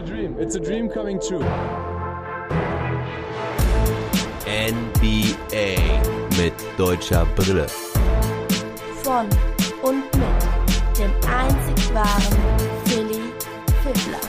a dream. It's a dream coming true. NBA mit deutscher Brille. Von und mit dem einzig wahren Philly Fiddler.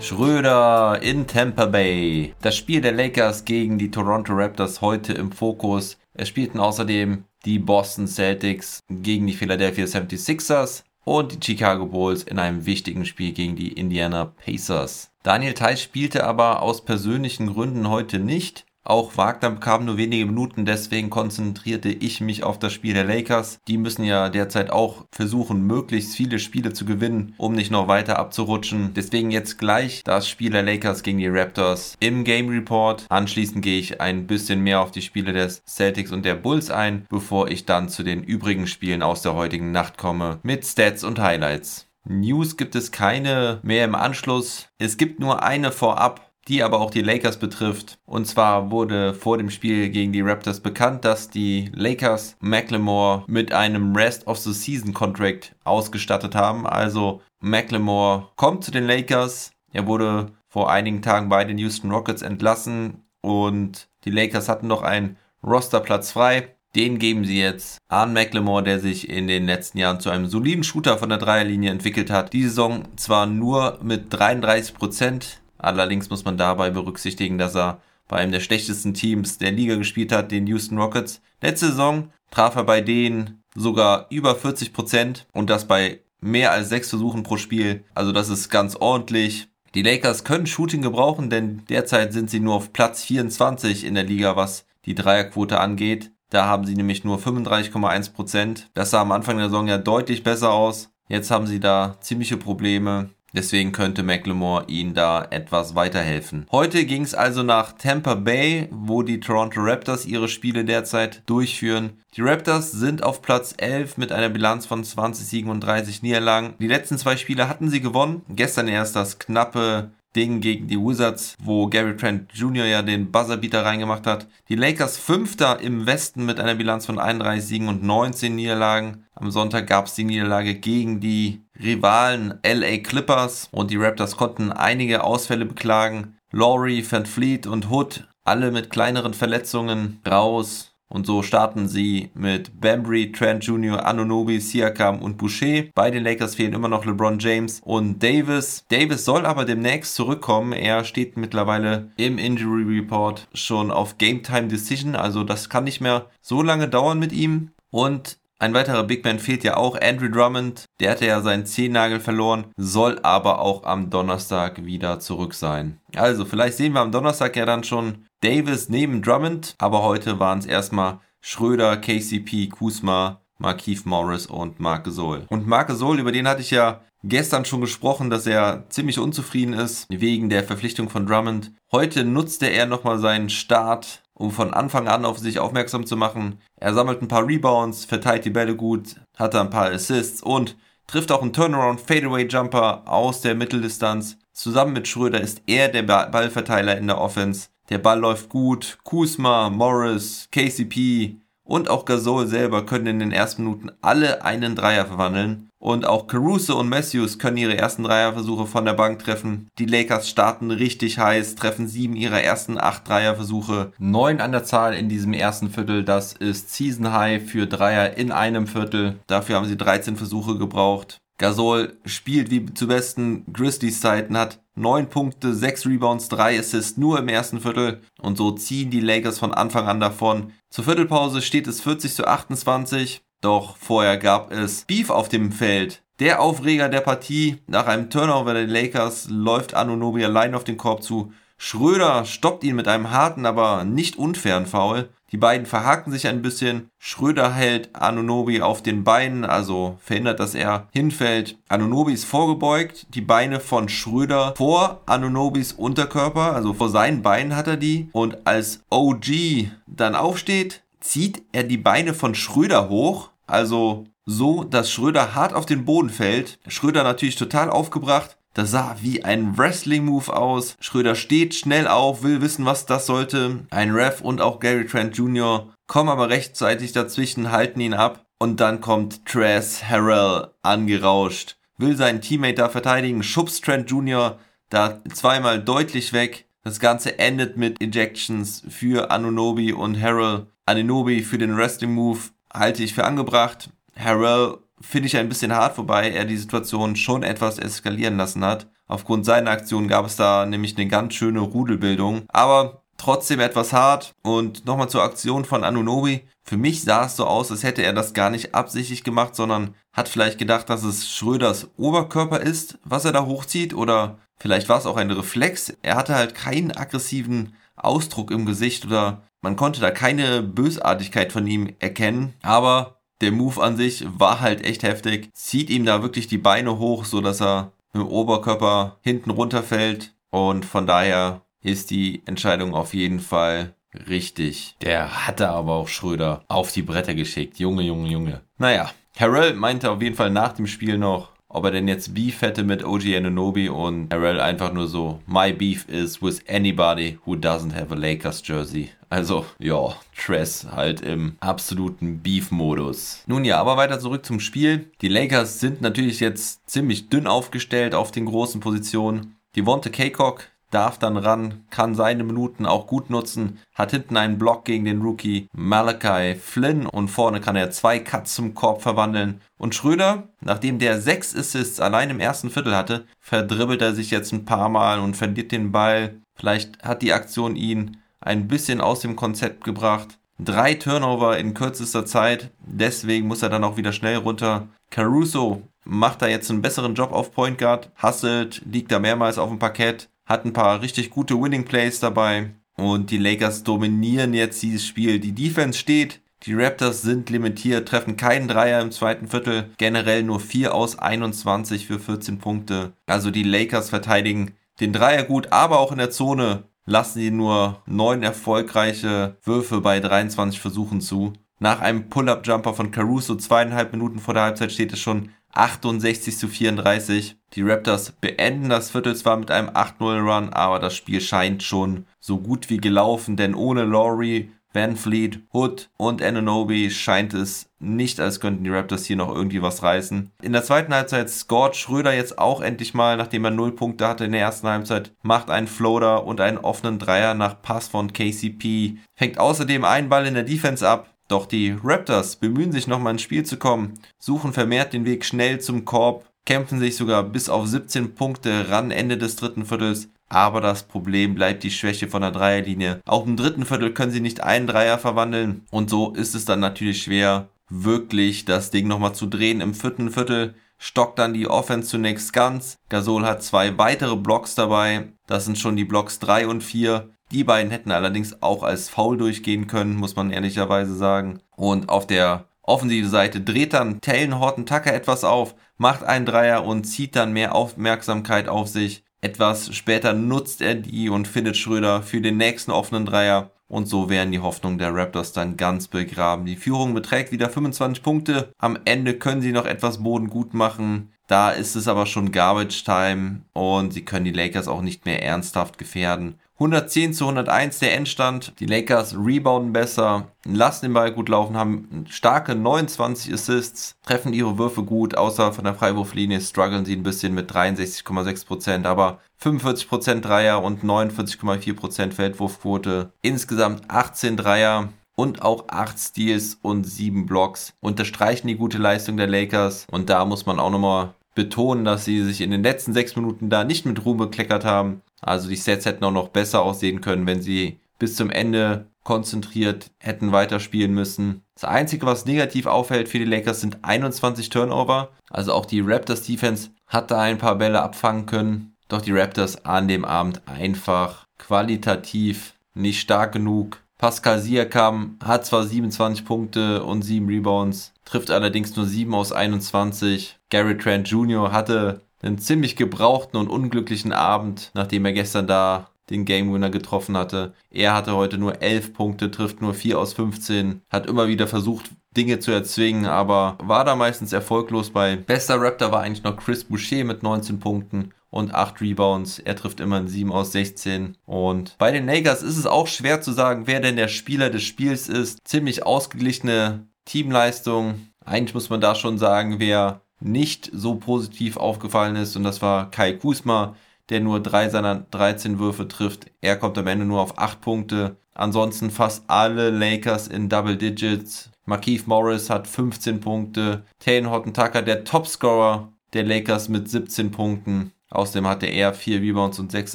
Schröder in Tampa Bay. Das Spiel der Lakers gegen die Toronto Raptors heute im Fokus. Es spielten außerdem die Boston Celtics gegen die Philadelphia 76ers und die Chicago Bulls in einem wichtigen Spiel gegen die Indiana Pacers. Daniel Theiss spielte aber aus persönlichen Gründen heute nicht. Auch Wagner bekam nur wenige Minuten, deswegen konzentrierte ich mich auf das Spiel der Lakers. Die müssen ja derzeit auch versuchen, möglichst viele Spiele zu gewinnen, um nicht noch weiter abzurutschen. Deswegen jetzt gleich das Spiel der Lakers gegen die Raptors im Game Report. Anschließend gehe ich ein bisschen mehr auf die Spiele des Celtics und der Bulls ein, bevor ich dann zu den übrigen Spielen aus der heutigen Nacht komme mit Stats und Highlights. News gibt es keine mehr im Anschluss. Es gibt nur eine vorab die aber auch die Lakers betrifft. Und zwar wurde vor dem Spiel gegen die Raptors bekannt, dass die Lakers McLemore mit einem Rest of the Season Contract ausgestattet haben. Also McLemore kommt zu den Lakers. Er wurde vor einigen Tagen bei den Houston Rockets entlassen und die Lakers hatten noch einen Rosterplatz frei. Den geben sie jetzt an McLemore, der sich in den letzten Jahren zu einem soliden Shooter von der Dreierlinie entwickelt hat. Die Saison zwar nur mit 33 Prozent, Allerdings muss man dabei berücksichtigen, dass er bei einem der schlechtesten Teams der Liga gespielt hat, den Houston Rockets. Letzte Saison traf er bei denen sogar über 40 Prozent und das bei mehr als sechs Versuchen pro Spiel. Also das ist ganz ordentlich. Die Lakers können Shooting gebrauchen, denn derzeit sind sie nur auf Platz 24 in der Liga, was die Dreierquote angeht. Da haben sie nämlich nur 35,1 Prozent. Das sah am Anfang der Saison ja deutlich besser aus. Jetzt haben sie da ziemliche Probleme. Deswegen könnte McLemore ihnen da etwas weiterhelfen. Heute ging es also nach Tampa Bay, wo die Toronto Raptors ihre Spiele derzeit durchführen. Die Raptors sind auf Platz 11 mit einer Bilanz von 20 Siegen und 30 Niederlagen. Die letzten zwei Spiele hatten sie gewonnen. Gestern erst das knappe Ding gegen die Wizards, wo Gary Trent Jr. ja den Buzzerbeater reingemacht hat. Die Lakers Fünfter im Westen mit einer Bilanz von 31 Siegen und 19 Niederlagen. Am Sonntag gab es die Niederlage gegen die Rivalen LA Clippers und die Raptors konnten einige Ausfälle beklagen. Laurie, Van Fleet und Hood, alle mit kleineren Verletzungen raus. Und so starten sie mit Bambry, Trent Jr., Anunobi, Siakam und Boucher. Bei den Lakers fehlen immer noch LeBron James und Davis. Davis soll aber demnächst zurückkommen. Er steht mittlerweile im Injury Report schon auf Game Time Decision. Also das kann nicht mehr so lange dauern mit ihm. Und ein weiterer Big Man fehlt ja auch, Andrew Drummond. Der hatte ja seinen Zehennagel verloren, soll aber auch am Donnerstag wieder zurück sein. Also, vielleicht sehen wir am Donnerstag ja dann schon Davis neben Drummond, aber heute waren es erstmal Schröder, KCP, Kusma, Markeith Morris und Marc Gasol. Und Marc Gasol, über den hatte ich ja gestern schon gesprochen, dass er ziemlich unzufrieden ist wegen der Verpflichtung von Drummond. Heute nutzte er nochmal seinen Start um von Anfang an auf sich aufmerksam zu machen. Er sammelt ein paar Rebounds, verteilt die Bälle gut, hat ein paar Assists und trifft auch einen Turnaround Fadeaway Jumper aus der Mitteldistanz. Zusammen mit Schröder ist er der Ballverteiler in der Offense. Der Ball läuft gut. Kuzma, Morris, KCP und auch Gasol selber können in den ersten Minuten alle einen Dreier verwandeln. Und auch Caruso und Matthews können ihre ersten Dreierversuche von der Bank treffen. Die Lakers starten richtig heiß, treffen sieben ihrer ersten acht Dreierversuche. Neun an der Zahl in diesem ersten Viertel. Das ist Season High für Dreier in einem Viertel. Dafür haben sie 13 Versuche gebraucht. Gasol spielt wie zu besten Grizzlies Zeiten, hat 9 Punkte, 6 Rebounds, 3 Assists nur im ersten Viertel und so ziehen die Lakers von Anfang an davon. Zur Viertelpause steht es 40 zu 28. Doch vorher gab es Beef auf dem Feld. Der Aufreger der Partie. Nach einem Turnover der Lakers läuft Anunobi allein auf den Korb zu. Schröder stoppt ihn mit einem harten, aber nicht unfairen Foul. Die beiden verhaken sich ein bisschen. Schröder hält Anunobi auf den Beinen, also verhindert, dass er hinfällt. Anunobi ist vorgebeugt, die Beine von Schröder vor Anunobis Unterkörper, also vor seinen Beinen hat er die. Und als OG dann aufsteht, zieht er die Beine von Schröder hoch, also so, dass Schröder hart auf den Boden fällt. Schröder natürlich total aufgebracht. Das sah wie ein Wrestling-Move aus. Schröder steht schnell auf, will wissen, was das sollte. Ein Ref und auch Gary Trent Jr. kommen aber rechtzeitig dazwischen, halten ihn ab. Und dann kommt Tress Harrell angerauscht will seinen Teammate da verteidigen, schubst Trent Jr. da zweimal deutlich weg. Das Ganze endet mit Ejections für Anunobi und Harrell. Anunobi für den Wrestling Move halte ich für angebracht. Harrell finde ich ein bisschen hart, wobei er die Situation schon etwas eskalieren lassen hat. Aufgrund seiner Aktion gab es da nämlich eine ganz schöne Rudelbildung. Aber trotzdem etwas hart. Und nochmal zur Aktion von Anunobi. Für mich sah es so aus, als hätte er das gar nicht absichtlich gemacht, sondern hat vielleicht gedacht, dass es Schröders Oberkörper ist, was er da hochzieht. Oder vielleicht war es auch ein Reflex. Er hatte halt keinen aggressiven Ausdruck im Gesicht oder man konnte da keine Bösartigkeit von ihm erkennen. Aber der Move an sich war halt echt heftig. Zieht ihm da wirklich die Beine hoch, so dass er dem Oberkörper hinten runterfällt. Und von daher ist die Entscheidung auf jeden Fall richtig. Der hatte aber auch Schröder auf die Bretter geschickt. Junge, Junge, Junge. Naja, Harrell meinte auf jeden Fall nach dem Spiel noch, ob er denn jetzt Beef hätte mit OG Ananobi und Harrell einfach nur so, my beef is with anybody who doesn't have a Lakers jersey. Also, ja, Tress halt im absoluten Beef-Modus. Nun ja, aber weiter zurück zum Spiel. Die Lakers sind natürlich jetzt ziemlich dünn aufgestellt auf den großen Positionen. Die Wonte Kaycock, darf dann ran, kann seine Minuten auch gut nutzen, hat hinten einen Block gegen den Rookie Malachi Flynn und vorne kann er zwei Cuts zum Korb verwandeln. Und Schröder, nachdem der sechs Assists allein im ersten Viertel hatte, verdribbelt er sich jetzt ein paar Mal und verliert den Ball. Vielleicht hat die Aktion ihn ein bisschen aus dem Konzept gebracht. Drei Turnover in kürzester Zeit, deswegen muss er dann auch wieder schnell runter. Caruso macht da jetzt einen besseren Job auf Point Guard, hustelt, liegt da mehrmals auf dem Parkett, hat ein paar richtig gute Winning Plays dabei und die Lakers dominieren jetzt dieses Spiel. Die Defense steht, die Raptors sind limitiert, treffen keinen Dreier im zweiten Viertel, generell nur 4 aus 21 für 14 Punkte. Also die Lakers verteidigen den Dreier gut, aber auch in der Zone lassen sie nur 9 erfolgreiche Würfe bei 23 Versuchen zu. Nach einem Pull-Up-Jumper von Caruso zweieinhalb Minuten vor der Halbzeit steht es schon 68 zu 34. Die Raptors beenden das Viertel zwar mit einem 8-0-Run, aber das Spiel scheint schon so gut wie gelaufen, denn ohne Laurie, Van Fleet, Hood und Ananobi scheint es nicht, als könnten die Raptors hier noch irgendwie was reißen. In der zweiten Halbzeit scored Schröder jetzt auch endlich mal, nachdem er 0 Punkte hatte in der ersten Halbzeit, macht einen Floater und einen offenen Dreier nach Pass von KCP, fängt außerdem einen Ball in der Defense ab, doch die Raptors bemühen sich nochmal ins Spiel zu kommen, suchen vermehrt den Weg schnell zum Korb, kämpfen sich sogar bis auf 17 Punkte ran Ende des dritten Viertels. Aber das Problem bleibt die Schwäche von der Dreierlinie. Auch im dritten Viertel können sie nicht einen Dreier verwandeln. Und so ist es dann natürlich schwer, wirklich das Ding nochmal zu drehen. Im vierten Viertel stockt dann die Offense zunächst ganz. Gasol hat zwei weitere Blocks dabei. Das sind schon die Blocks 3 und 4. Die beiden hätten allerdings auch als Foul durchgehen können, muss man ehrlicherweise sagen. Und auf der offensive Seite dreht dann Tellen Horton Tucker etwas auf, macht einen Dreier und zieht dann mehr Aufmerksamkeit auf sich. Etwas später nutzt er die und findet Schröder für den nächsten offenen Dreier. Und so wären die Hoffnungen der Raptors dann ganz begraben. Die Führung beträgt wieder 25 Punkte. Am Ende können sie noch etwas Boden gut machen. Da ist es aber schon Garbage Time und sie können die Lakers auch nicht mehr ernsthaft gefährden. 110 zu 101 der Endstand. Die Lakers rebounden besser, lassen den Ball gut laufen, haben starke 29 Assists, treffen ihre Würfe gut, außer von der Freiwurflinie strugglen sie ein bisschen mit 63,6%, aber 45% Dreier und 49,4% Feldwurfquote. Insgesamt 18 Dreier und auch 8 Steals und 7 Blocks unterstreichen die gute Leistung der Lakers. Und da muss man auch nochmal betonen, dass sie sich in den letzten 6 Minuten da nicht mit Ruhm bekleckert haben. Also die Sets hätten auch noch besser aussehen können, wenn sie bis zum Ende konzentriert hätten weiterspielen müssen. Das Einzige, was negativ auffällt für die Lakers, sind 21 Turnover. Also auch die Raptors Defense hat da ein paar Bälle abfangen können. Doch die Raptors an dem Abend einfach qualitativ nicht stark genug. Pascal Siakam hat zwar 27 Punkte und 7 Rebounds, trifft allerdings nur 7 aus 21. Gary Trent Jr. hatte einen ziemlich gebrauchten und unglücklichen Abend, nachdem er gestern da den Game Winner getroffen hatte. Er hatte heute nur 11 Punkte, trifft nur 4 aus 15, hat immer wieder versucht, Dinge zu erzwingen, aber war da meistens erfolglos bei. Bester Raptor war eigentlich noch Chris Boucher mit 19 Punkten und 8 Rebounds. Er trifft immerhin 7 aus 16. Und bei den Lakers ist es auch schwer zu sagen, wer denn der Spieler des Spiels ist. Ziemlich ausgeglichene Teamleistung. Eigentlich muss man da schon sagen, wer nicht so positiv aufgefallen ist und das war Kai Kusma, der nur drei seiner 13 Würfe trifft. Er kommt am Ende nur auf 8 Punkte. Ansonsten fast alle Lakers in Double Digits. Markeith Morris hat 15 Punkte. Taylor Horton Tucker, der Topscorer der Lakers mit 17 Punkten. Außerdem hatte er 4 Rebounds und 6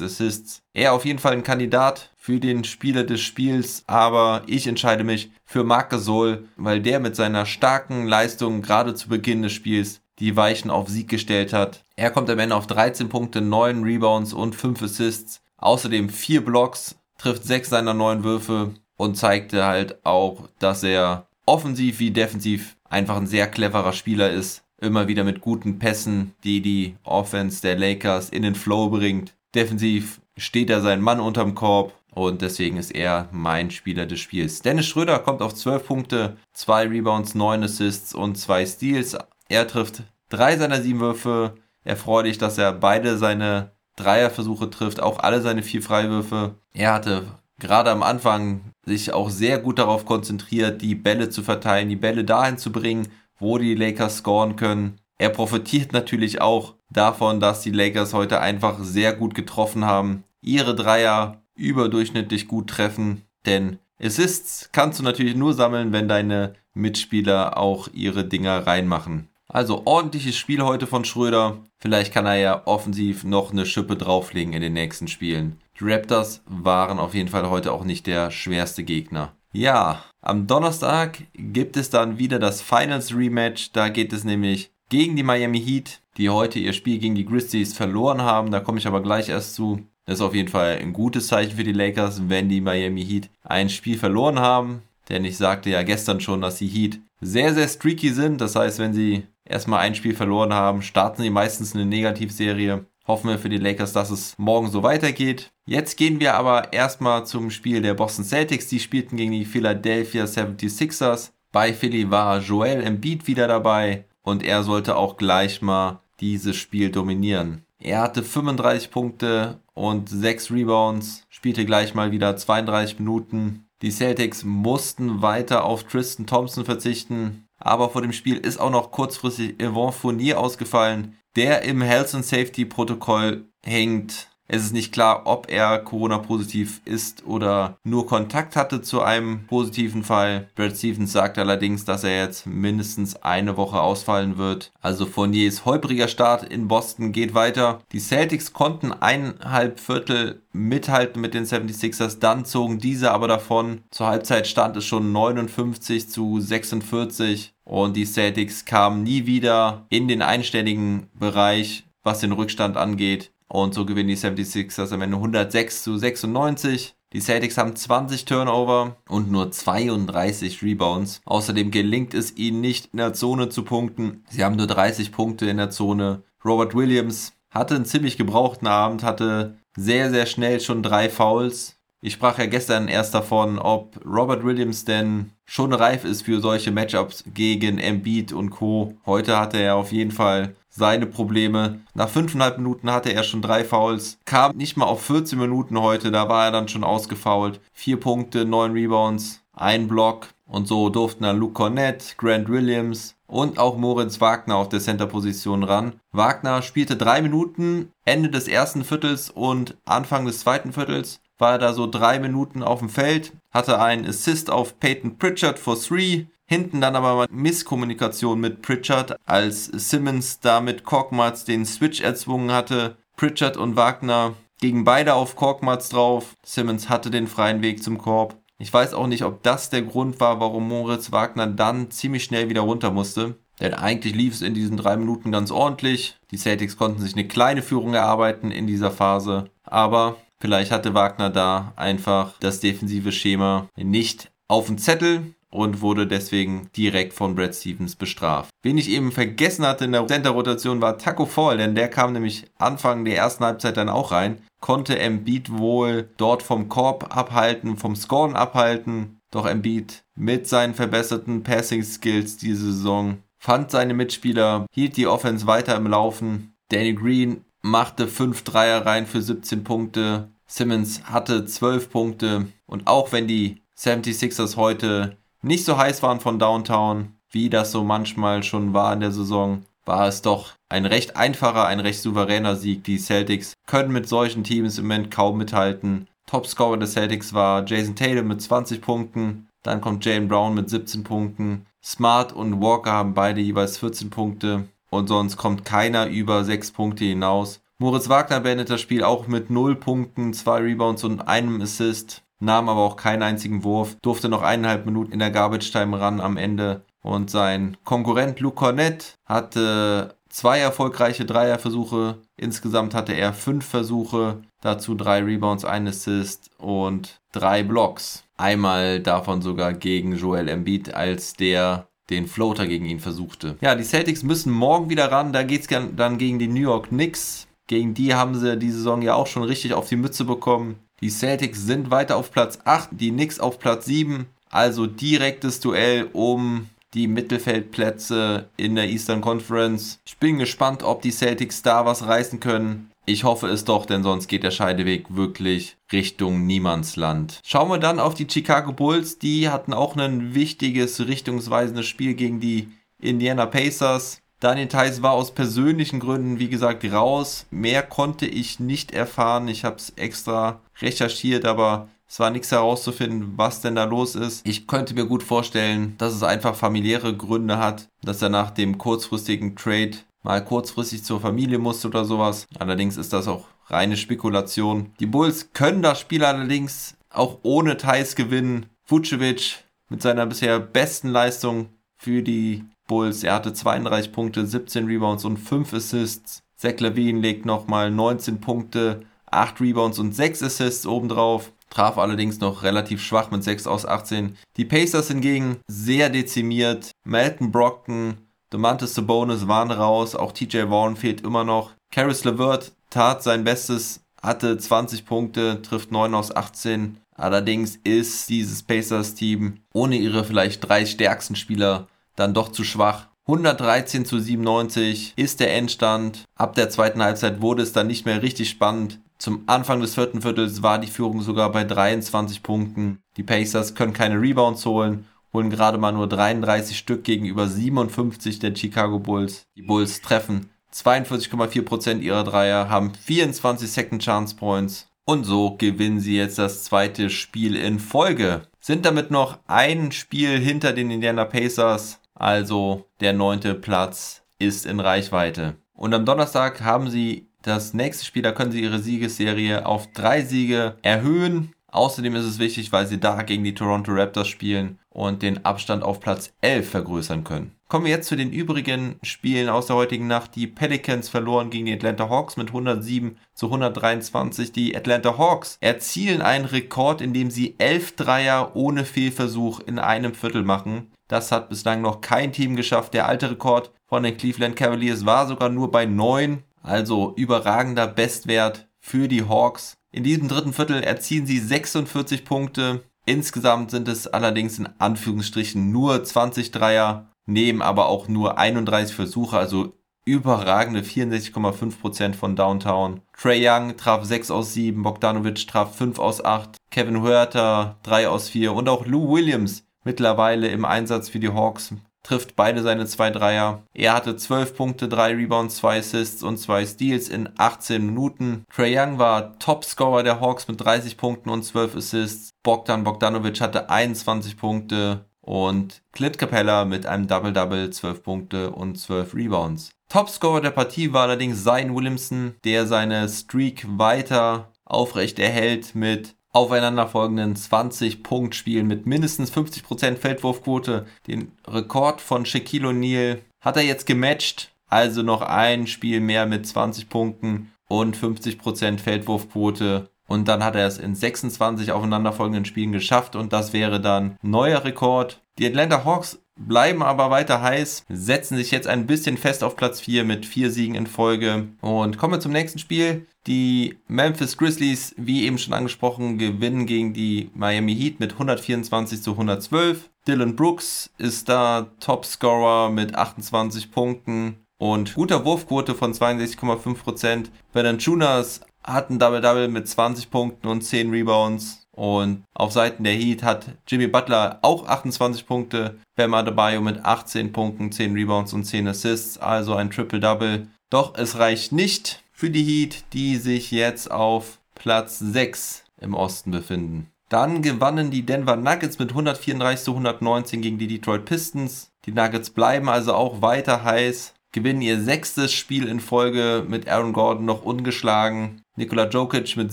Assists. Er auf jeden Fall ein Kandidat für den Spieler des Spiels, aber ich entscheide mich für Marc Gasol, weil der mit seiner starken Leistung gerade zu Beginn des Spiels die Weichen auf Sieg gestellt hat. Er kommt am Ende auf 13 Punkte, 9 Rebounds und 5 Assists. Außerdem 4 Blocks, trifft 6 seiner 9 Würfe und zeigte halt auch, dass er offensiv wie defensiv einfach ein sehr cleverer Spieler ist. Immer wieder mit guten Pässen, die die Offense der Lakers in den Flow bringt. Defensiv steht er sein Mann unterm Korb und deswegen ist er mein Spieler des Spiels. Dennis Schröder kommt auf 12 Punkte, 2 Rebounds, 9 Assists und 2 Steals. Er trifft drei seiner sieben Würfe. Erfreulich, dass er beide seine Dreierversuche trifft, auch alle seine vier Freiwürfe. Er hatte gerade am Anfang sich auch sehr gut darauf konzentriert, die Bälle zu verteilen, die Bälle dahin zu bringen, wo die Lakers scoren können. Er profitiert natürlich auch davon, dass die Lakers heute einfach sehr gut getroffen haben. Ihre Dreier überdurchschnittlich gut treffen, denn Assists kannst du natürlich nur sammeln, wenn deine Mitspieler auch ihre Dinger reinmachen. Also ordentliches Spiel heute von Schröder. Vielleicht kann er ja offensiv noch eine Schippe drauflegen in den nächsten Spielen. Die Raptors waren auf jeden Fall heute auch nicht der schwerste Gegner. Ja, am Donnerstag gibt es dann wieder das Finals Rematch. Da geht es nämlich gegen die Miami Heat, die heute ihr Spiel gegen die Grizzlies verloren haben. Da komme ich aber gleich erst zu. Das ist auf jeden Fall ein gutes Zeichen für die Lakers, wenn die Miami Heat ein Spiel verloren haben. Denn ich sagte ja gestern schon, dass die Heat sehr, sehr streaky sind. Das heißt, wenn sie erstmal ein Spiel verloren haben, starten sie meistens eine Negativserie. Hoffen wir für die Lakers, dass es morgen so weitergeht. Jetzt gehen wir aber erstmal zum Spiel der Boston Celtics. Die spielten gegen die Philadelphia 76ers. Bei Philly war Joel Embiid wieder dabei und er sollte auch gleich mal dieses Spiel dominieren. Er hatte 35 Punkte und 6 Rebounds, spielte gleich mal wieder 32 Minuten. Die Celtics mussten weiter auf Tristan Thompson verzichten, aber vor dem Spiel ist auch noch kurzfristig Yvonne Fournier ausgefallen, der im Health and Safety Protokoll hängt. Es ist nicht klar, ob er Corona-positiv ist oder nur Kontakt hatte zu einem positiven Fall. Brad Stevens sagt allerdings, dass er jetzt mindestens eine Woche ausfallen wird. Also Fourniers holpriger Start in Boston geht weiter. Die Celtics konnten eineinhalb Viertel mithalten mit den 76ers, dann zogen diese aber davon. Zur Halbzeit stand es schon 59 zu 46 und die Celtics kamen nie wieder in den einstelligen Bereich, was den Rückstand angeht. Und so gewinnen die 76ers am Ende 106 zu 96. Die Celtics haben 20 Turnover und nur 32 Rebounds. Außerdem gelingt es ihnen nicht in der Zone zu punkten. Sie haben nur 30 Punkte in der Zone. Robert Williams hatte einen ziemlich gebrauchten Abend, hatte sehr, sehr schnell schon drei Fouls. Ich sprach ja gestern erst davon, ob Robert Williams denn schon reif ist für solche Matchups gegen Embiid und Co. Heute hatte er auf jeden Fall seine Probleme. Nach fünfeinhalb Minuten hatte er schon drei Fouls, kam nicht mal auf 14 Minuten heute, da war er dann schon ausgefault. Vier Punkte, neun Rebounds, ein Block und so durften dann Luke Cornett, Grant Williams und auch Moritz Wagner auf der Center-Position ran. Wagner spielte drei Minuten, Ende des ersten Viertels und Anfang des zweiten Viertels war er da so drei Minuten auf dem Feld, hatte einen Assist auf Peyton Pritchard for three, Hinten dann aber Misskommunikation mit Pritchard, als Simmons da mit Korkmaz den Switch erzwungen hatte. Pritchard und Wagner gingen beide auf Korkmaz drauf. Simmons hatte den freien Weg zum Korb. Ich weiß auch nicht, ob das der Grund war, warum Moritz Wagner dann ziemlich schnell wieder runter musste. Denn eigentlich lief es in diesen drei Minuten ganz ordentlich. Die Celtics konnten sich eine kleine Führung erarbeiten in dieser Phase. Aber vielleicht hatte Wagner da einfach das defensive Schema nicht auf dem Zettel und wurde deswegen direkt von Brad Stevens bestraft. Wen ich eben vergessen hatte in der Center-Rotation war Taco Fall, denn der kam nämlich Anfang der ersten Halbzeit dann auch rein, konnte Embiid wohl dort vom Korb abhalten, vom Scoren abhalten, doch Embiid mit seinen verbesserten Passing-Skills diese Saison fand seine Mitspieler, hielt die Offense weiter im Laufen. Danny Green machte 5 Dreier rein für 17 Punkte. Simmons hatte 12 Punkte. Und auch wenn die 76ers heute nicht so heiß waren von Downtown, wie das so manchmal schon war in der Saison, war es doch ein recht einfacher, ein recht souveräner Sieg. Die Celtics können mit solchen Teams im Moment kaum mithalten. Topscorer des Celtics war Jason Taylor mit 20 Punkten. Dann kommt Jalen Brown mit 17 Punkten. Smart und Walker haben beide jeweils 14 Punkte. Und sonst kommt keiner über 6 Punkte hinaus. Moritz Wagner beendet das Spiel auch mit 0 Punkten, 2 Rebounds und einem Assist. Nahm aber auch keinen einzigen Wurf. Durfte noch eineinhalb Minuten in der Garbage Time ran am Ende. Und sein Konkurrent Luke Cornett hatte zwei erfolgreiche Dreierversuche. Insgesamt hatte er fünf Versuche, dazu drei Rebounds, ein Assist und drei Blocks. Einmal davon sogar gegen Joel Embiid, als der den Floater gegen ihn versuchte. Ja, die Celtics müssen morgen wieder ran. Da geht es dann gegen die New York Knicks. Gegen die haben sie die Saison ja auch schon richtig auf die Mütze bekommen. Die Celtics sind weiter auf Platz 8, die Knicks auf Platz 7. Also direktes Duell um die Mittelfeldplätze in der Eastern Conference. Ich bin gespannt, ob die Celtics da was reißen können. Ich hoffe es doch, denn sonst geht der Scheideweg wirklich Richtung Niemandsland. Schauen wir dann auf die Chicago Bulls. Die hatten auch ein wichtiges, richtungsweisendes Spiel gegen die Indiana Pacers. Daniel Theiss war aus persönlichen Gründen, wie gesagt, raus. Mehr konnte ich nicht erfahren. Ich habe es extra recherchiert, aber es war nichts herauszufinden, was denn da los ist. Ich könnte mir gut vorstellen, dass es einfach familiäre Gründe hat, dass er nach dem kurzfristigen Trade mal kurzfristig zur Familie musste oder sowas. Allerdings ist das auch reine Spekulation. Die Bulls können das Spiel allerdings auch ohne Thais gewinnen. Vucevic mit seiner bisher besten Leistung für die Bulls. Er hatte 32 Punkte, 17 Rebounds und 5 Assists. Zach Levine legt nochmal 19 Punkte, 8 Rebounds und 6 Assists obendrauf traf allerdings noch relativ schwach mit 6 aus 18. Die Pacers hingegen sehr dezimiert. Malcolm Brockton, Domantas Sabonis waren raus, auch TJ Vaughn fehlt immer noch. Caris LeVert tat sein Bestes, hatte 20 Punkte, trifft 9 aus 18. Allerdings ist dieses Pacers-Team ohne ihre vielleicht drei stärksten Spieler dann doch zu schwach. 113 zu 97 ist der Endstand. Ab der zweiten Halbzeit wurde es dann nicht mehr richtig spannend. Zum Anfang des vierten Viertels war die Führung sogar bei 23 Punkten. Die Pacers können keine Rebounds holen, holen gerade mal nur 33 Stück gegenüber 57 der Chicago Bulls. Die Bulls treffen 42,4% ihrer Dreier, haben 24 Second Chance Points und so gewinnen sie jetzt das zweite Spiel in Folge. Sind damit noch ein Spiel hinter den Indiana Pacers, also der neunte Platz ist in Reichweite. Und am Donnerstag haben sie das nächste Spiel, da können sie ihre Siegesserie auf drei Siege erhöhen. Außerdem ist es wichtig, weil sie da gegen die Toronto Raptors spielen und den Abstand auf Platz 11 vergrößern können. Kommen wir jetzt zu den übrigen Spielen aus der heutigen Nacht. Die Pelicans verloren gegen die Atlanta Hawks mit 107 zu 123. Die Atlanta Hawks erzielen einen Rekord, indem sie 11 Dreier ohne Fehlversuch in einem Viertel machen. Das hat bislang noch kein Team geschafft. Der alte Rekord von den Cleveland Cavaliers war sogar nur bei 9. Also überragender Bestwert für die Hawks. In diesem dritten Viertel erzielen sie 46 Punkte. Insgesamt sind es allerdings in Anführungsstrichen nur 20 Dreier, nehmen aber auch nur 31 Versuche, also überragende 64,5% von Downtown. Trey Young traf 6 aus 7, Bogdanovic traf 5 aus 8, Kevin Huerta 3 aus 4 und auch Lou Williams mittlerweile im Einsatz für die Hawks trifft beide seine zwei Dreier. Er hatte 12 Punkte, 3 Rebounds, 2 Assists und 2 Steals in 18 Minuten. Trey Young war Topscorer der Hawks mit 30 Punkten und 12 Assists. Bogdan Bogdanovic hatte 21 Punkte und Clint Capella mit einem Double-Double, 12 Punkte und 12 Rebounds. Topscorer der Partie war allerdings Zion Williamson, der seine Streak weiter aufrecht erhält mit aufeinanderfolgenden 20-Punkt-Spielen mit mindestens 50% Feldwurfquote. Den Rekord von Shaquille O'Neal hat er jetzt gematcht. Also noch ein Spiel mehr mit 20 Punkten und 50% Feldwurfquote. Und dann hat er es in 26 aufeinanderfolgenden Spielen geschafft und das wäre dann neuer Rekord. Die Atlanta Hawks bleiben aber weiter heiß, setzen sich jetzt ein bisschen fest auf Platz 4 mit vier Siegen in Folge. Und kommen wir zum nächsten Spiel. Die Memphis Grizzlies, wie eben schon angesprochen, gewinnen gegen die Miami Heat mit 124 zu 112. Dylan Brooks ist da Topscorer mit 28 Punkten und guter Wurfquote von 62,5%. Valanciunas hat ein Double-Double mit 20 Punkten und 10 Rebounds. Und auf Seiten der Heat hat Jimmy Butler auch 28 Punkte, Bam Adebayo mit 18 Punkten, 10 Rebounds und 10 Assists, also ein Triple-Double. Doch es reicht nicht für die Heat, die sich jetzt auf Platz 6 im Osten befinden. Dann gewannen die Denver Nuggets mit 134 zu 119 gegen die Detroit Pistons. Die Nuggets bleiben also auch weiter heiß, gewinnen ihr sechstes Spiel in Folge mit Aaron Gordon noch ungeschlagen. Nikola Jokic mit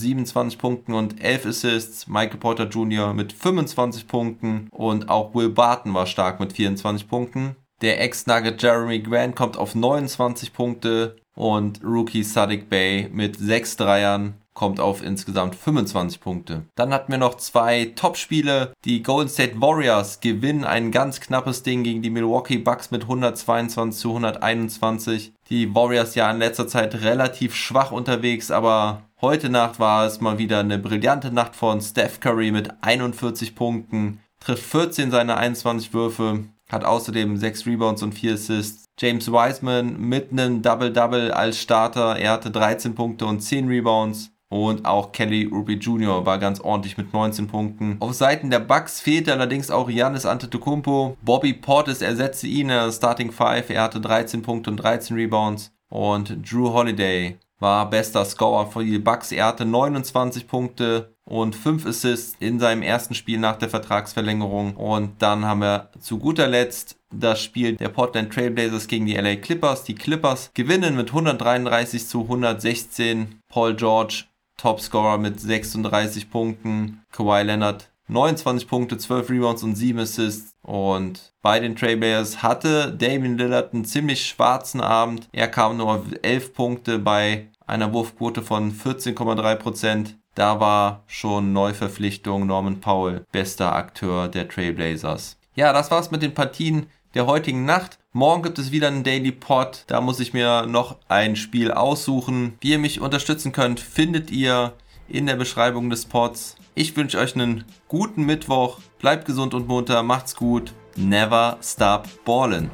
27 Punkten und 11 Assists, Michael Porter Jr. mit 25 Punkten und auch Will Barton war stark mit 24 Punkten. Der Ex-Nugget Jeremy Grant kommt auf 29 Punkte und Rookie Sadiq Bay mit 6 Dreiern kommt auf insgesamt 25 Punkte. Dann hatten wir noch zwei Top-Spiele. Die Golden State Warriors gewinnen ein ganz knappes Ding gegen die Milwaukee Bucks mit 122 zu 121. Die Warriors ja in letzter Zeit relativ schwach unterwegs, aber heute Nacht war es mal wieder eine brillante Nacht von Steph Curry mit 41 Punkten, trifft 14 seiner 21 Würfe, hat außerdem 6 Rebounds und 4 Assists. James Wiseman mit einem Double-Double als Starter. Er hatte 13 Punkte und 10 Rebounds. Und auch Kelly Ruby Jr. war ganz ordentlich mit 19 Punkten. Auf Seiten der Bucks fehlte allerdings auch Giannis Antetokounmpo. Bobby Portis ersetzte ihn in Starting Five. Er hatte 13 Punkte und 13 Rebounds. Und Drew Holiday war bester Scorer für die Bucks. Er hatte 29 Punkte und 5 Assists in seinem ersten Spiel nach der Vertragsverlängerung. Und dann haben wir zu guter Letzt das Spiel der Portland Trailblazers gegen die LA Clippers. Die Clippers gewinnen mit 133 zu 116. Paul George Topscorer mit 36 Punkten. Kawhi Leonard 29 Punkte, 12 Rebounds und 7 Assists. Und bei den Trailblazers hatte Damian Lillard einen ziemlich schwarzen Abend. Er kam nur auf 11 Punkte bei einer Wurfquote von 14,3%. Da war schon Neuverpflichtung Norman Powell, bester Akteur der Trailblazers. Ja, das war's mit den Partien der heutigen Nacht. Morgen gibt es wieder einen Daily Pod. Da muss ich mir noch ein Spiel aussuchen. Wie ihr mich unterstützen könnt, findet ihr in der Beschreibung des Pods. Ich wünsche euch einen guten Mittwoch. Bleibt gesund und munter. Macht's gut. Never stop ballin'.